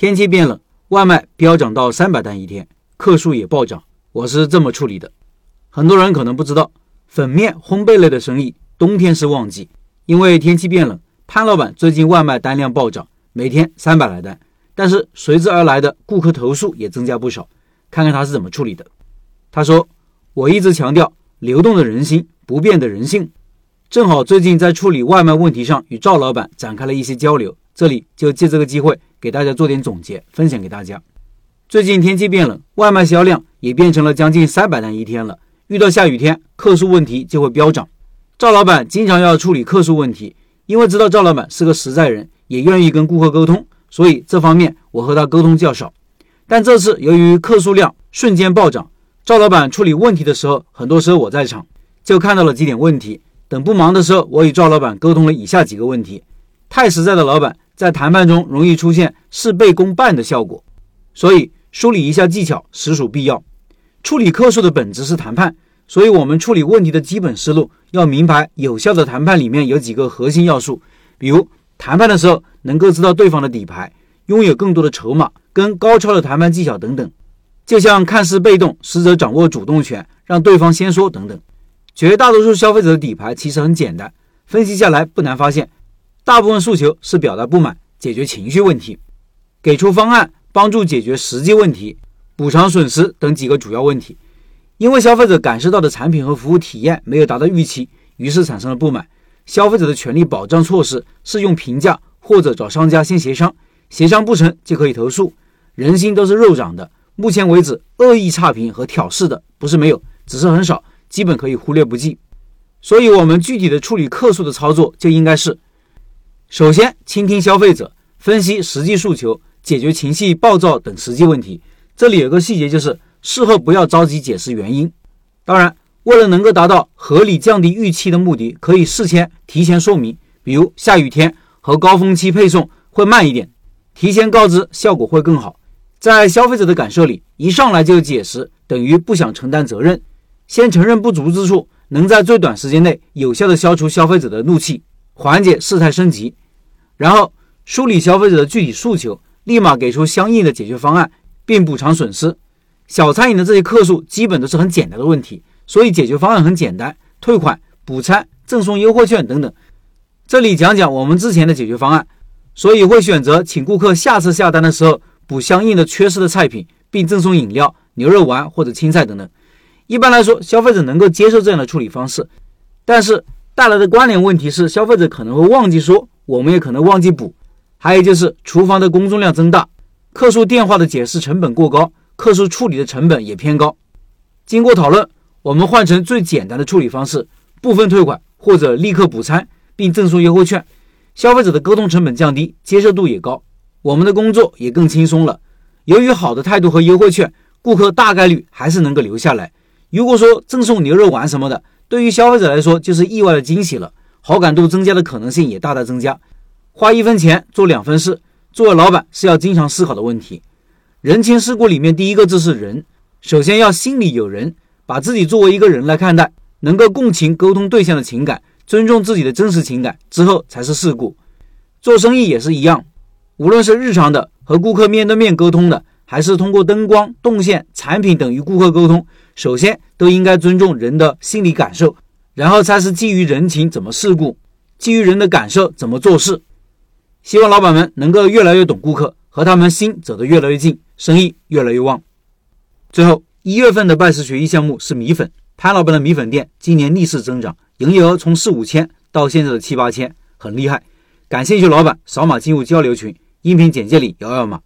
天气变冷，外卖飙涨到三百单一天，客数也暴涨。我是这么处理的。很多人可能不知道，粉面烘焙类的生意冬天是旺季，因为天气变冷。潘老板最近外卖单量暴涨，每天三百来单，但是随之而来的顾客投诉也增加不少。看看他是怎么处理的。他说：“我一直强调流动的人心，不变的人性。正好最近在处理外卖问题上，与赵老板展开了一些交流。这里就借这个机会给大家做点总结，分享给大家。最近天气变冷，外卖销量也变成了将近三百单一天了。遇到下雨天，客诉问题就会飙涨。赵老板经常要处理客诉问题，因为知道赵老板是个实在人，也愿意跟顾客沟通，所以这方面我和他沟通较少。但这次由于客诉量瞬间暴涨，赵老板处理问题的时候，很多时候我在场，就看到了几点问题。等不忙的时候，我与赵老板沟通了以下几个问题：太实在的老板在谈判中容易出现事倍功半的效果，所以梳理一下技巧实属必要。处理客诉的本质是谈判，所以我们处理问题的基本思路要明白。有效的谈判里面有几个核心要素，比如谈判的时候能够知道对方的底牌，拥有更多的筹码跟高超的谈判技巧等等。就像看似被动，实则掌握主动权，让对方先说等等。绝大多数消费者的底牌其实很简单，分析下来不难发现，大部分诉求是表达不满、解决情绪问题、给出方案帮助解决实际问题、补偿损失等几个主要问题。因为消费者感受到的产品和服务体验没有达到预期，于是产生了不满。消费者的权利保障措施是用评价或者找商家先协商，协商不成就可以投诉。人心都是肉长的，目前为止恶意差评和挑事的不是没有，只是很少。基本可以忽略不计，所以，我们具体的处理客诉的操作就应该是：首先，倾听消费者，分析实际诉求，解决情绪暴躁等实际问题。这里有个细节，就是事后不要着急解释原因。当然，为了能够达到合理降低预期的目的，可以事先提前说明，比如下雨天和高峰期配送会慢一点，提前告知效果会更好。在消费者的感受里，一上来就解释等于不想承担责任。先承认不足之处，能在最短时间内有效的消除消费者的怒气，缓解事态升级，然后梳理消费者的具体诉求，立马给出相应的解决方案，并补偿损失。小餐饮的这些客诉基本都是很简单的问题，所以解决方案很简单：退款、补餐、赠送优惠券等等。这里讲讲我们之前的解决方案，所以会选择请顾客下次下单的时候补相应的缺失的菜品，并赠送饮料、牛肉丸或者青菜等等。一般来说，消费者能够接受这样的处理方式，但是带来的关联问题是，消费者可能会忘记说，我们也可能忘记补。还有就是厨房的工作量增大，客诉电话的解释成本过高，客诉处理的成本也偏高。经过讨论，我们换成最简单的处理方式：部分退款或者立刻补餐，并赠送优惠券。消费者的沟通成本降低，接受度也高，我们的工作也更轻松了。由于好的态度和优惠券，顾客大概率还是能够留下来。如果说赠送牛肉丸什么的，对于消费者来说就是意外的惊喜了，好感度增加的可能性也大大增加。花一分钱做两分事，作为老板是要经常思考的问题。人情世故里面第一个字是人，首先要心里有人，把自己作为一个人来看待，能够共情沟通对象的情感，尊重自己的真实情感之后才是事故。做生意也是一样，无论是日常的和顾客面对面沟通的。还是通过灯光、动线、产品等与顾客沟通，首先都应该尊重人的心理感受，然后才是基于人情怎么事故，基于人的感受怎么做事。希望老板们能够越来越懂顾客，和他们心走得越来越近，生意越来越旺。最后一月份的拜师学艺项目是米粉，潘老板的米粉店今年逆势增长，营业额从四五千到现在的七八千，很厉害。感兴趣老板扫码进入交流群，音频简介里摇摇码。